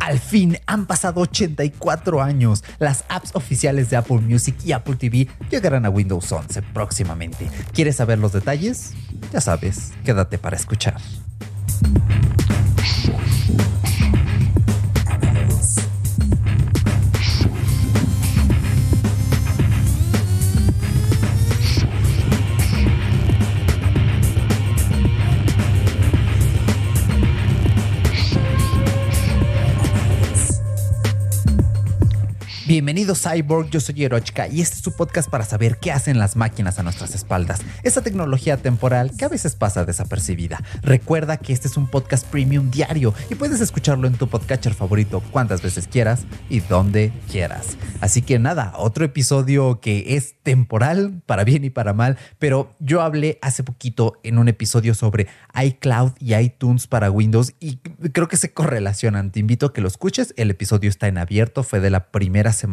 Al fin han pasado 84 años. Las apps oficiales de Apple Music y Apple TV llegarán a Windows 11 próximamente. ¿Quieres saber los detalles? Ya sabes, quédate para escuchar. Bienvenido Cyborg, yo soy Erochka y este es tu podcast para saber qué hacen las máquinas a nuestras espaldas. Esa tecnología temporal que a veces pasa desapercibida. Recuerda que este es un podcast premium diario y puedes escucharlo en tu podcatcher favorito cuantas veces quieras y donde quieras. Así que nada, otro episodio que es temporal para bien y para mal, pero yo hablé hace poquito en un episodio sobre iCloud y iTunes para Windows y creo que se correlacionan. Te invito a que lo escuches. El episodio está en abierto, fue de la primera semana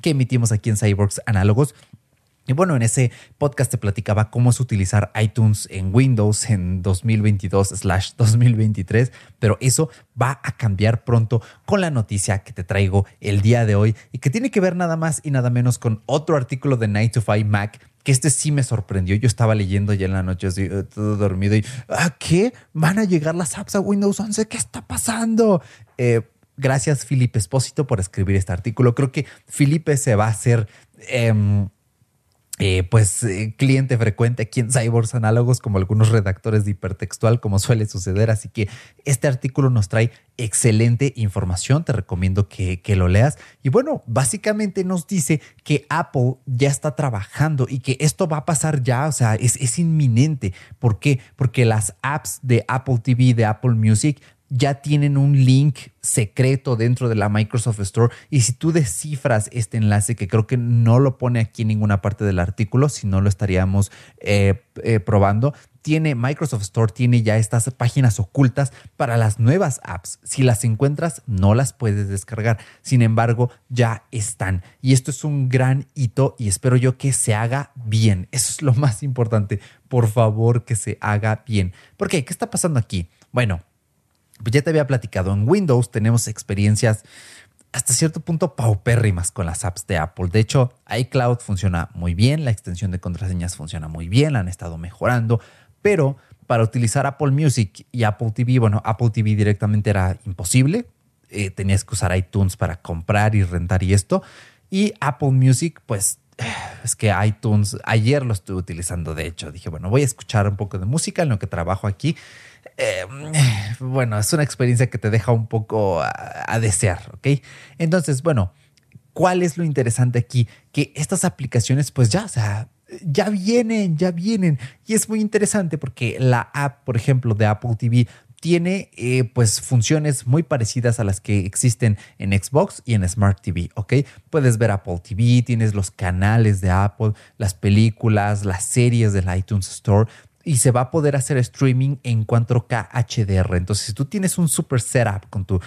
que emitimos aquí en Cyborgs Análogos. Y bueno, en ese podcast te platicaba cómo es utilizar iTunes en Windows en 2022/2023, pero eso va a cambiar pronto con la noticia que te traigo el día de hoy y que tiene que ver nada más y nada menos con otro artículo de 9 to 5 Mac que este sí me sorprendió. Yo estaba leyendo ya en la noche así, eh, todo dormido y ¿a qué? ¿Van a llegar las apps a Windows 11? ¿Qué está pasando? Eh, gracias Felipe Espósito por escribir este artículo. Creo que Felipe se va a hacer... Em, eh, pues eh, cliente frecuente aquí en Cyborgs Análogos, como algunos redactores de hipertextual, como suele suceder. Así que este artículo nos trae excelente información. Te recomiendo que, lo leas. Y bueno, básicamente nos dice que Apple ya está trabajando y que esto va a pasar ya. O sea, es, es inminente. ¿Por qué? Porque las apps de Apple TV, de Apple Music, ya tienen un link secreto dentro de la Microsoft Store y si tú descifras este enlace, que creo que no lo pone aquí en ninguna parte del artículo, si no lo estaríamos eh, eh, probando, tiene Microsoft Store, tiene ya estas páginas ocultas para las nuevas apps. Si las encuentras, no las puedes descargar. Sin embargo, ya están. Y esto es un gran hito y espero yo que se haga bien. Eso es lo más importante. Por favor, que se haga bien. ¿Por qué? ¿Qué está pasando aquí? Bueno, pues ya te había platicado, en Windows tenemos experiencias hasta cierto punto paupérrimas con las apps de Apple. De hecho, iCloud funciona muy bien, la extensión de contraseñas funciona muy bien, han estado mejorando, pero para utilizar Apple Music y Apple TV, bueno, Apple TV directamente era imposible. Eh, tenías que usar iTunes para comprar y rentar y esto. Y Apple Music, pues es que iTunes, ayer lo estuve utilizando, de hecho, dije, bueno, voy a escuchar un poco de música en lo que trabajo aquí eh, bueno, es una experiencia que te deja un poco a, desear, ¿ok? Entonces, bueno, ¿cuál es lo interesante aquí? Que estas aplicaciones, pues ya, ya vienen, ya vienen. Y es muy interesante porque la app, por ejemplo, de Apple TV tiene eh, pues funciones muy parecidas a las que existen en Xbox y en Smart TV, ¿ok? Puedes ver Apple TV, tienes los canales de Apple, las películas, las series del iTunes Store y se va a poder hacer streaming en 4K HDR. Entonces, si tú tienes un super setup con tu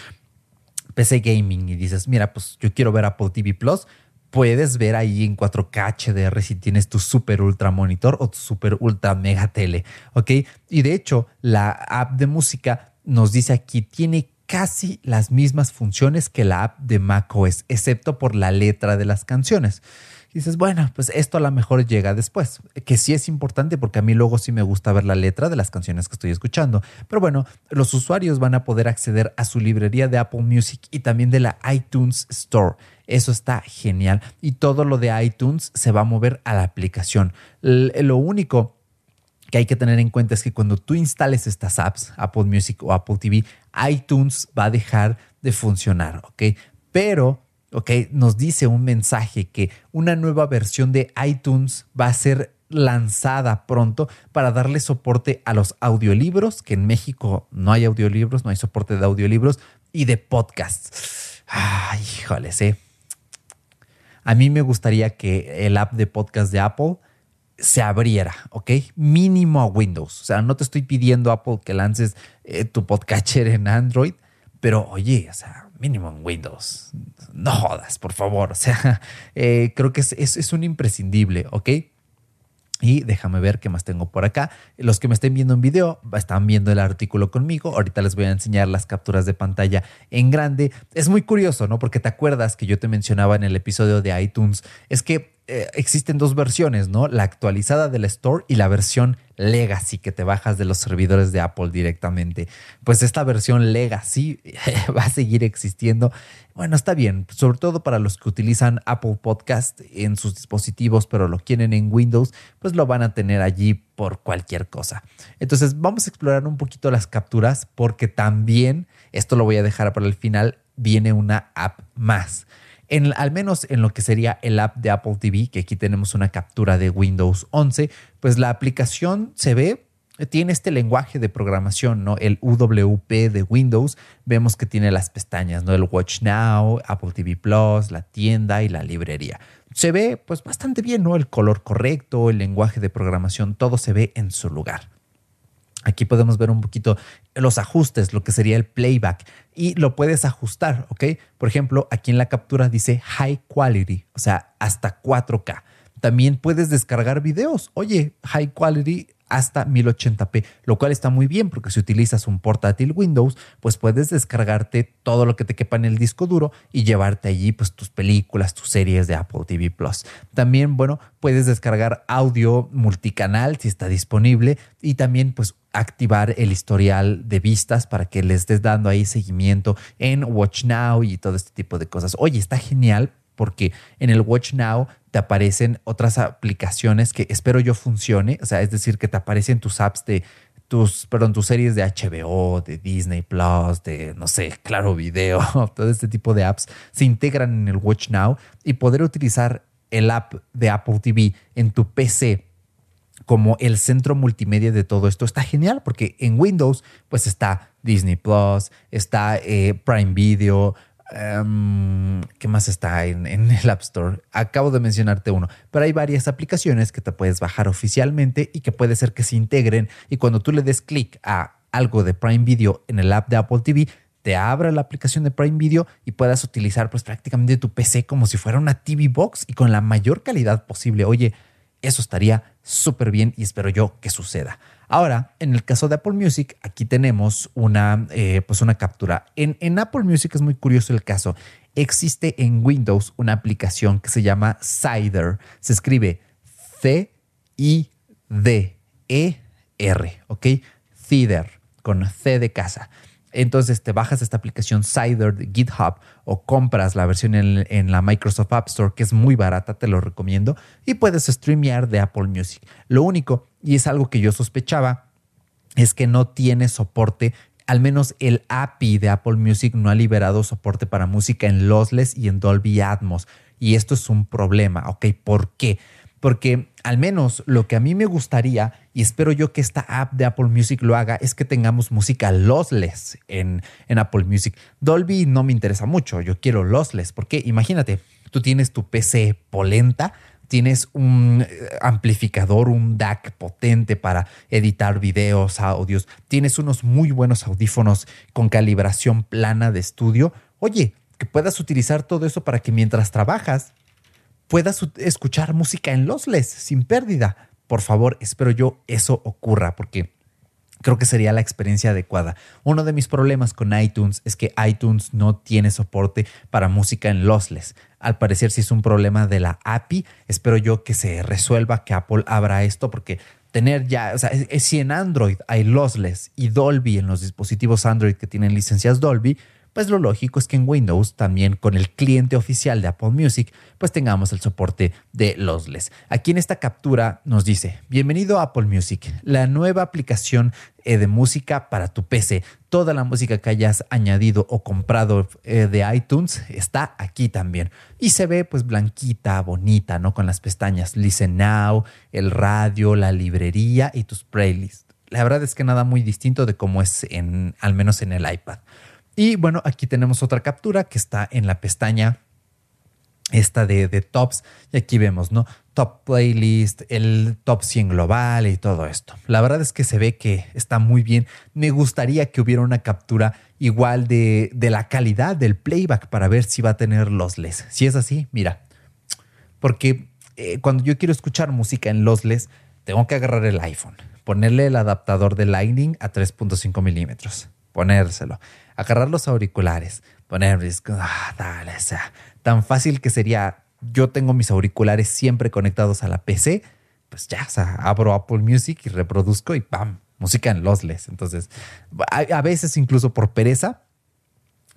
PC gaming y dices, mira, pues yo quiero ver Apple TV Plus, puedes ver ahí en 4K HDR si tienes tu super ultra monitor o tu super ultra mega tele, ¿ok? Y de hecho, la app de música nos dice aquí, tiene casi las mismas funciones que la app de macOS, excepto por la letra de las canciones dices, bueno, pues esto a lo mejor llega después, que sí es importante porque a mí luego sí me gusta ver la letra de las canciones que estoy escuchando. Pero bueno, los usuarios van a poder acceder a su librería de Apple Music y también de la iTunes Store. Eso está genial. Y todo lo de iTunes se va a mover a la aplicación. Lo único que hay que tener en cuenta es que cuando tú instales estas apps, Apple Music o Apple TV, iTunes va a dejar de funcionar, ¿ok? Pero ¿ok? Nos dice un mensaje que una nueva versión de iTunes va a ser lanzada pronto para darle soporte a los audiolibros, que en México no hay audiolibros, no hay soporte de audiolibros, y de podcasts. Ay, híjoles, ¿eh? A mí me gustaría que el app de podcast de Apple se abriera, ¿ok? Mínimo a Windows. O sea, no te estoy pidiendo Apple que lances eh, tu podcatcher en Android, pero oye, o sea, mínimo en Windows. No jodas, por favor. O sea, eh, creo que es, es un imprescindible, ¿ok? Y déjame ver qué más tengo por acá. Los que me estén viendo en video están viendo el artículo conmigo. Ahorita les voy a enseñar las capturas de pantalla en grande. Es muy curioso, ¿no? Porque te acuerdas que yo te mencionaba en el episodio de iTunes. Es que eh, existen dos versiones, ¿no? La actualizada del store y la versión legacy que te bajas de los servidores de Apple directamente. Pues esta versión legacy va a seguir existiendo. Bueno, está bien, sobre todo para los que utilizan Apple Podcast en sus dispositivos, pero lo quieren en Windows, pues lo van a tener allí por cualquier cosa. Entonces vamos a explorar un poquito las capturas porque también, esto lo voy a dejar para el final, viene una app más al menos en lo que sería el app de Apple TV, que aquí tenemos una captura de Windows 11, pues la aplicación se ve, tiene este lenguaje de programación, ¿no? El UWP de Windows, vemos que tiene las pestañas, ¿no? El Watch Now, Apple TV Plus, la tienda y la librería. Se ve pues bastante bien, ¿no? El color correcto, el lenguaje de programación, todo se ve en su lugar. Aquí podemos ver un poquito los ajustes, lo que sería el playback, y lo puedes ajustar, ¿ok? Por ejemplo, aquí en la captura dice high quality, o sea, hasta 4K. También puedes descargar videos. Oye, high quality hasta 1080p, lo cual está muy bien porque si utilizas un portátil Windows, pues puedes descargarte todo lo que te quepa en el disco duro y llevarte allí pues tus películas, tus series de Apple TV Plus. También, bueno, puedes descargar audio multicanal si está disponible y también pues activar el historial de vistas para que le estés dando ahí seguimiento en Watch Now y todo este tipo de cosas. Oye, está genial porque en el Watch Now te aparecen otras aplicaciones que espero yo funcione, o sea, es decir, que te aparecen tus apps de tus, perdón, tus series de HBO, de Disney Plus, de, no sé, Claro Video, todo este tipo de apps se integran en el Watch Now y poder utilizar el app de Apple TV en tu PC como el centro multimedia de todo esto está genial porque en Windows pues está Disney Plus, está eh, Prime Video, Em, ¿Qué más está en, el App Store? Acabo de mencionarte uno, pero hay varias aplicaciones que te puedes bajar oficialmente y que puede ser que se integren y cuando tú le des clic a algo de Prime Video en el app de Apple TV, te abra la aplicación de Prime Video y puedas utilizar pues prácticamente tu PC como si fuera una TV Box y con la mayor calidad posible. Oye, eso estaría súper bien y espero yo que suceda. Ahora, en el caso de Apple Music, aquí tenemos una, eh, pues una captura. En, en Apple Music es muy curioso el caso. Existe en Windows una aplicación que se llama Cider. Se escribe C-I-D-E-R, ¿ok? Cider, con C de casa. Entonces te bajas esta aplicación Cider de GitHub o compras la versión en, la Microsoft App Store, que es muy barata, te lo recomiendo, y puedes streamear de Apple Music. Lo único, y es algo que yo sospechaba, es que no tiene soporte al menos el API de Apple Music no ha liberado soporte para música en lossless y en Dolby Atmos. Y esto es un problema, ¿ok? ¿Por qué? Porque al menos lo que a mí me gustaría, y espero yo que esta app de Apple Music lo haga, es que tengamos música lossless en, en Apple Music. Dolby no me interesa mucho, yo quiero lossless, porque imagínate, tú tienes tu PC polenta, tienes un eh, amplificador, un DAC potente para editar videos, audios, tienes unos muy buenos audífonos con calibración plana de estudio. Oye, que puedas utilizar todo eso para que mientras trabajas puedas escuchar música en lossless sin pérdida. Por favor, espero yo eso ocurra porque creo que sería la experiencia adecuada. Uno de mis problemas con iTunes es que iTunes no tiene soporte para música en lossless. Al parecer si es un problema de la API. Espero yo que se resuelva, que Apple abra esto porque tener ya, o sea, si en Android hay lossless y Dolby en los dispositivos Android que tienen licencias Dolby, pues lo lógico es que en Windows también con el cliente oficial de Apple Music, pues tengamos el soporte de Lossless. Aquí en esta captura nos dice, bienvenido a Apple Music, la nueva aplicación eh, de música para tu PC. Toda la música que hayas añadido o comprado eh, de iTunes está aquí también. Y se ve pues blanquita, bonita, ¿no? Con las pestañas Listen Now, el radio, la librería y tus playlists. La verdad es que nada muy distinto de cómo es en, al menos en el iPad. Y bueno, aquí tenemos otra captura que está en la pestaña esta de, de, tops y aquí vemos, ¿no? Top playlist, el top 100 global y todo esto. La verdad es que se ve que está muy bien. Me gustaría que hubiera una captura igual de, la calidad del playback para ver si va a tener lossless. Si es así, mira, porque eh, cuando yo quiero escuchar música en lossless, tengo que agarrar el iPhone, ponerle el adaptador de Lightning a 3.5 milímetros, ponérselo, agarrar los auriculares, ponerles, ah, dale, tan fácil que sería, yo tengo mis auriculares siempre conectados a la PC, pues ya, abro Apple Music y reproduzco y ¡pam! Música en lossless. Entonces, a, veces incluso por pereza,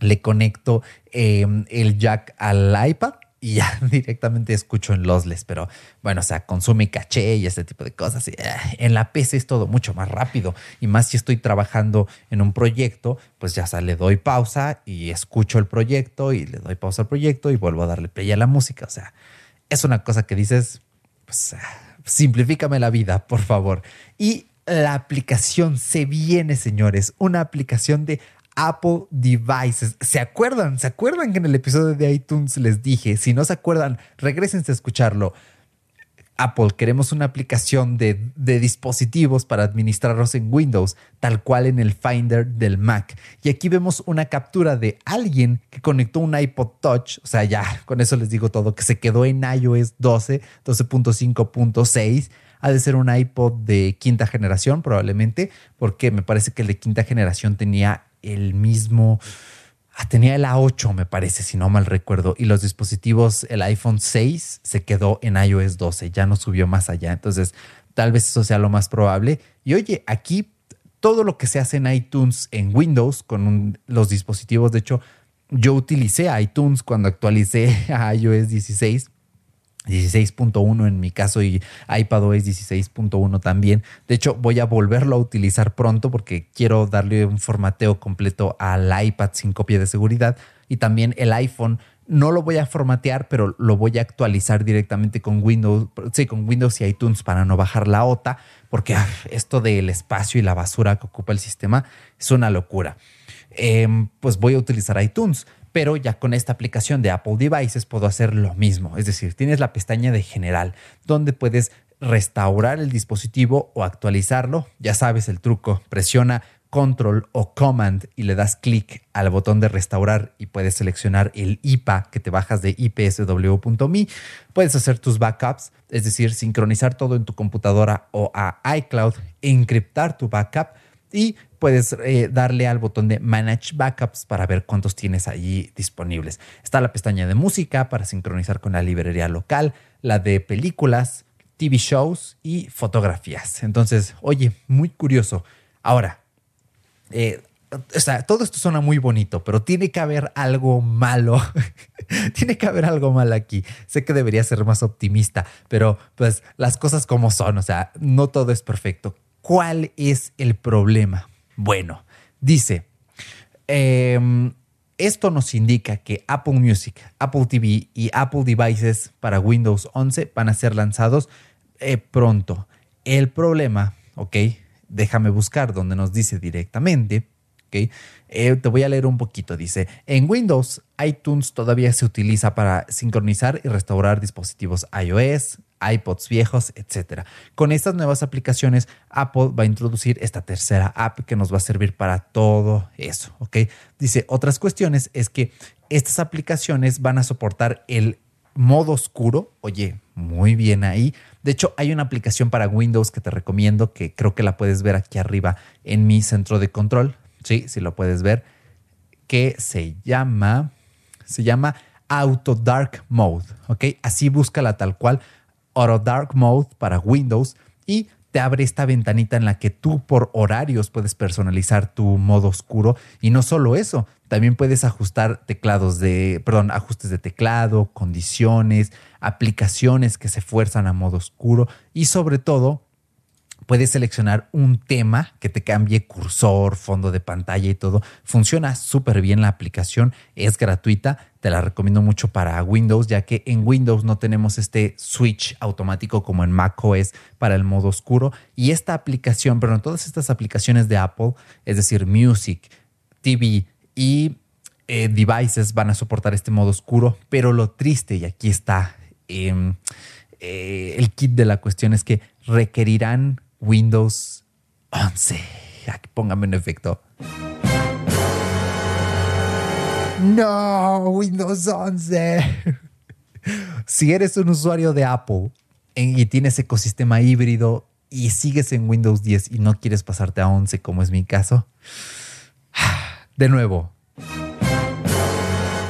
le conecto em, el jack al iPad y ya directamente escucho en lossless, pero bueno, o sea, consume caché y ese tipo de cosas. Eh, en la PC es todo mucho más rápido y más si estoy trabajando en un proyecto, pues ya le doy pausa y escucho el proyecto y le doy pausa al proyecto y vuelvo a darle play a la música. O sea, es una cosa que dices, pues simplifícame la vida, por favor. Y la aplicación se viene, señores, una aplicación de Apple Devices. ¿Se acuerdan? ¿Se acuerdan que en el episodio de iTunes les dije? Si no se acuerdan, regresense a escucharlo. Apple, queremos una aplicación de, de, dispositivos para administrarlos en Windows, tal cual en el Finder del Mac. Y aquí vemos una captura de alguien que conectó un iPod Touch, o sea, ya con eso les digo todo, que se quedó en iOS 12, 12.5.6 ha de ser un iPod de quinta generación probablemente, porque me parece que el de quinta generación tenía el mismo... Ah, tenía el A8, me parece, si no mal recuerdo, y los dispositivos, el iPhone 6 se quedó en iOS 12, ya no subió más allá. Entonces, tal vez eso sea lo más probable. Y oye, aquí todo lo que se hace en iTunes en Windows con los dispositivos, de hecho, yo utilicé iTunes cuando actualicé a iOS 16 16.1 en mi caso y iPadOS 16.1 también. De hecho, voy a volverlo a utilizar pronto porque quiero darle un formateo completo al iPad sin copia de seguridad y también el iPhone. No lo voy a formatear, pero lo voy a actualizar directamente con Windows, sí, con Windows y iTunes para no bajar la OTA, porque ah, esto del espacio y la basura que ocupa el sistema es una locura. Em, pues voy a utilizar iTunes pero ya con esta aplicación de Apple Devices puedo hacer lo mismo. Es decir, tienes la pestaña de general donde puedes restaurar el dispositivo o actualizarlo. Ya sabes el truco, presiona control o command y le das clic al botón de restaurar y puedes seleccionar el IPA que te bajas de ipsw.me. Puedes hacer tus backups, es decir, sincronizar todo en tu computadora o a iCloud, encriptar tu backup y puedes eh, darle al botón de Manage Backups para ver cuántos tienes allí disponibles. Está la pestaña de música para sincronizar con la librería local, la de películas, TV shows y fotografías. Entonces, oye, muy curioso. Ahora, eh, o sea, todo esto suena muy bonito, pero tiene que haber algo malo. tiene que haber algo mal aquí. Sé que debería ser más optimista, pero pues las cosas como son, o sea, no todo es perfecto. ¿Cuál es el problema? Bueno, dice, em, esto nos indica que Apple Music, Apple TV y Apple Devices para Windows 11 van a ser lanzados eh, pronto. El problema, ok, déjame buscar donde nos dice directamente, ok, eh, te voy a leer un poquito. Dice, en Windows, iTunes todavía se utiliza para sincronizar y restaurar dispositivos iOS, iPods viejos, etc. Con estas nuevas aplicaciones, Apple va a introducir esta tercera app que nos va a servir para todo eso, ¿ok? Dice, otras cuestiones es que estas aplicaciones van a soportar el modo oscuro. Oye, muy bien ahí. De hecho, hay una aplicación para Windows que te recomiendo, que creo que la puedes ver aquí arriba en mi centro de control. Sí, sí lo puedes ver. Que se llama, se llama Auto Dark Mode. ¿Ok? Así búscala tal cual Auto Dark Mode para Windows y te abre esta ventanita en la que tú por horarios puedes personalizar tu modo oscuro. Y no solo eso, también puedes ajustar teclados de, perdón, ajustes de teclado, condiciones, aplicaciones que se fuerzan a modo oscuro y sobre todo puedes seleccionar un tema que te cambie cursor, fondo de pantalla y todo. Funciona súper bien la aplicación, es gratuita, te la recomiendo mucho para Windows, ya que en Windows no tenemos este switch automático como en macOS para el modo oscuro. Y esta aplicación, pero todas estas aplicaciones de Apple, es decir, Music, TV y eh, devices van a soportar este modo oscuro, pero lo triste, y aquí está em, eh, el kit de la cuestión, es que requerirán Windows 11. Aquí póngame un efecto. No, Windows 11. si eres un usuario de Apple y tienes ecosistema híbrido y sigues en Windows 10 y no quieres pasarte a 11 como es mi caso, de nuevo,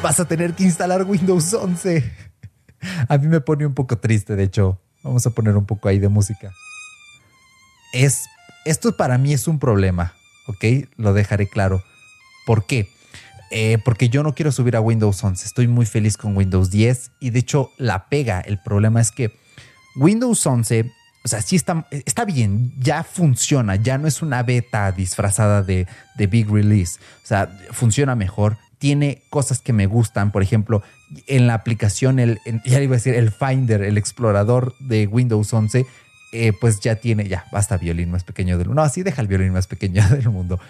vas a tener que instalar Windows 11. A mí me pone un poco triste, de hecho. Vamos a poner un poco ahí de música. Es, esto para mí es un problema, ¿ok? Lo dejaré claro. ¿Por qué? Eh, porque yo no quiero subir a Windows 11. Estoy muy feliz con Windows 10 y de hecho la pega. El problema es que Windows 11, o sea, sí está, está bien, ya funciona, ya no es una beta disfrazada de, de Big Release. O sea, funciona mejor, tiene cosas que me gustan. Por ejemplo, en la aplicación, el, ya iba a decir, el Finder, el explorador de Windows 11, eh, pues ya tiene, ya, basta violín más pequeño del mundo. No, así deja el violín más pequeño del mundo.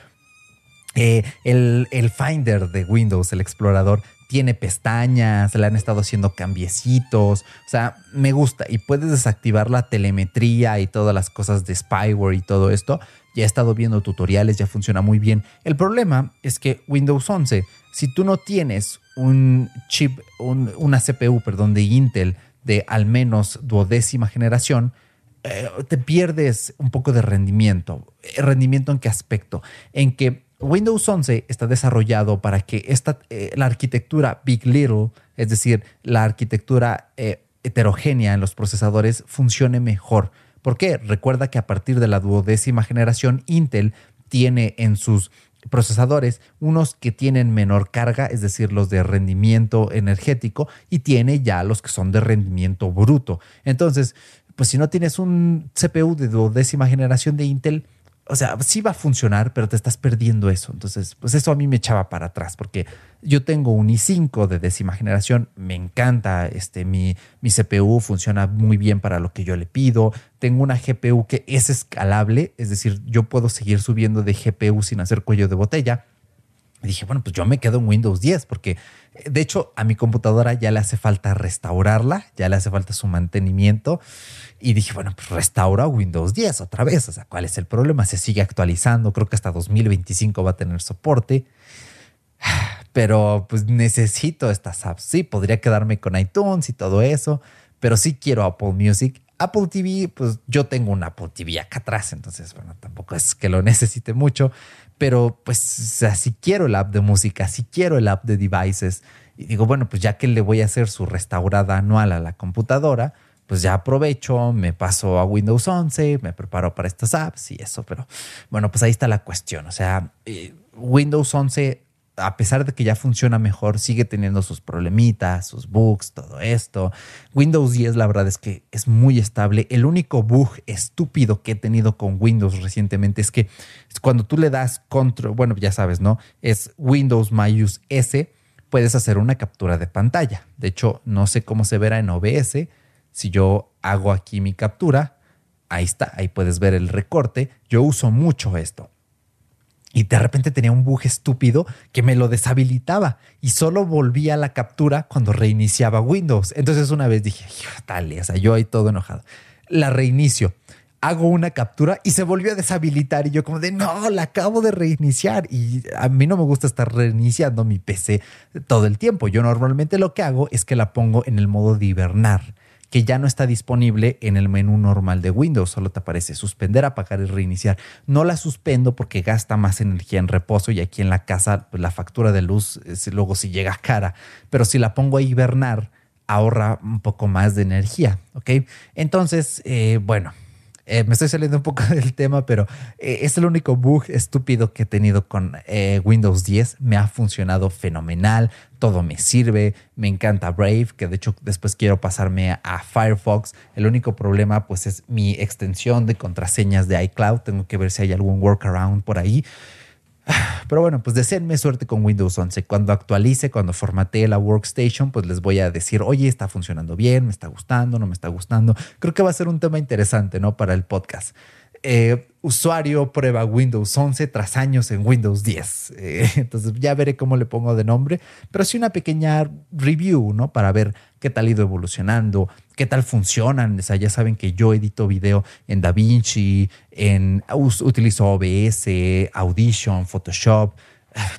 Eh, el, el, Finder de Windows, el explorador, tiene pestañas, le han estado haciendo cambiecitos. O sea, me gusta. Y puedes desactivar la telemetría y todas las cosas de spyware y todo esto. Ya he estado viendo tutoriales, ya funciona muy bien. El problema es que Windows 11, si tú no tienes un chip, una CPU, perdón, de Intel de al menos duodécima generación, eh, te pierdes un poco de rendimiento. ¿Rendimiento en qué aspecto? En que Windows 11 está desarrollado para que esta, eh, la arquitectura Big Little, es decir, la arquitectura eh, heterogénea en los procesadores, funcione mejor. ¿Por qué? Recuerda que a partir de la duodécima generación, Intel tiene en sus procesadores unos que tienen menor carga, es decir, los de rendimiento energético, y tiene ya los que son de rendimiento bruto. Entonces, pues si no tienes un CPU de duodécima generación de Intel, o sea, sí va a funcionar, pero te estás perdiendo eso. Entonces, pues eso a mí me echaba para atrás, porque yo tengo un i5 de décima generación, me encanta, este, mi, mi CPU funciona muy bien para lo que yo le pido, tengo una GPU que es escalable, es decir, yo puedo seguir subiendo de GPU sin hacer cuello de botella. Dije, bueno, pues yo me quedo en Windows 10 porque de hecho a mi computadora ya le hace falta restaurarla, ya le hace falta su mantenimiento. Y dije, bueno, pues restaura Windows 10 otra vez. O sea, ¿cuál es el problema? Se sigue actualizando. Creo que hasta 2025 va a tener soporte. Pero pues necesito estas apps. Sí, podría quedarme con iTunes y todo eso. Pero sí quiero Apple Music. Apple TV, pues yo tengo un Apple TV acá atrás. Entonces, bueno, tampoco es que lo necesite mucho. Pero pues, o sea, si quiero el app de música, si quiero el app de devices. Y digo, bueno, pues ya que le voy a hacer su restaurada anual a la computadora, pues ya aprovecho, me paso a Windows 11, me preparo para estas apps y eso, pero bueno, pues ahí está la cuestión. O sea, eh, Windows 11, a pesar de que ya funciona mejor, sigue teniendo sus problemitas, sus bugs, todo esto. Windows 10, la verdad es que es muy estable. El único bug estúpido que he tenido con Windows recientemente es que cuando tú le das control, bueno, ya sabes, ¿no? Es Windows Mayus S, puedes hacer una captura de pantalla. De hecho, no sé cómo se verá en OBS si yo hago aquí mi captura, ahí está, ahí puedes ver el recorte. Yo uso mucho esto. Y de repente tenía un bug estúpido que me lo deshabilitaba y solo volvía a la captura cuando reiniciaba Windows. Entonces una vez dije, dale, o sea, yo ahí todo enojado. La reinicio, hago una captura y se volvió a deshabilitar y yo como de, no, la acabo de reiniciar. Y a mí no me gusta estar reiniciando mi PC todo el tiempo. Yo normalmente lo que hago es que la pongo en el modo de hibernar que ya no está disponible en el menú normal de Windows. Solo te aparece suspender, apagar y reiniciar. No la suspendo porque gasta más energía en reposo y aquí en la casa pues, la factura de luz luego si llega cara. Pero si la pongo a hibernar, ahorra un poco más de energía. ¿Ok? Entonces, eh, bueno, eh, me estoy saliendo un poco del tema, pero eh, es el único bug estúpido que he tenido con eh, Windows 10. Me ha funcionado fenomenal, todo me sirve, me encanta Brave, que de hecho después quiero pasarme a Firefox. El único problema pues es mi extensión de contraseñas de iCloud. Tengo que ver si hay algún workaround por ahí. Pero bueno, pues deseenme suerte con Windows 11. Cuando actualice, cuando formatee la workstation, pues les voy a decir, oye, está funcionando bien, me está gustando, no me está gustando. Creo que va a ser un tema interesante, ¿no? Para el podcast. Eh, usuario prueba Windows 11 tras años en Windows 10. Eh, entonces ya veré cómo le pongo de nombre, pero sí una pequeña review, ¿no? Para ver qué tal ha ido evolucionando, qué tal funcionan. O sea, ya saben que yo edito video en DaVinci, en, utilizo OBS, Audition, Photoshop.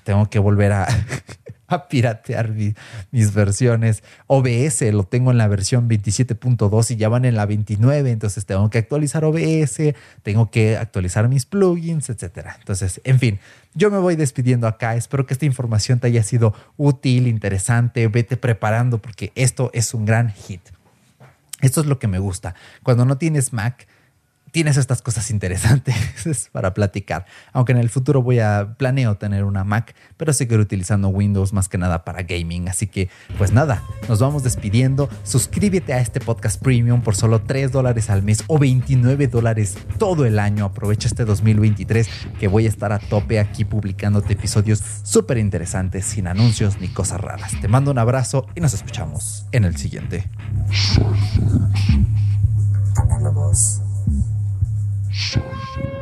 Tengo que volver a, piratear mis versiones. OBS lo tengo en la versión 27.2 y ya van en la 29, entonces tengo que actualizar OBS, tengo que actualizar mis plugins, etcétera. Entonces, en fin, yo me voy despidiendo acá. Espero que esta información te haya sido útil, interesante. Vete preparando porque esto es un gran hit. Esto es lo que me gusta. Cuando no tienes Mac, tienes estas cosas interesantes para platicar. Aunque en el futuro voy a planeo tener una Mac, pero seguir utilizando Windows más que nada para gaming. Así que, pues nada, nos vamos despidiendo. Suscríbete a este podcast premium por solo 3 dólares al mes o 29 dólares todo el año. Aprovecha este 2023 que voy a estar a tope aquí publicándote episodios súper interesantes sin anuncios ni cosas raras. Te mando un abrazo y nos escuchamos en el siguiente. 杀人。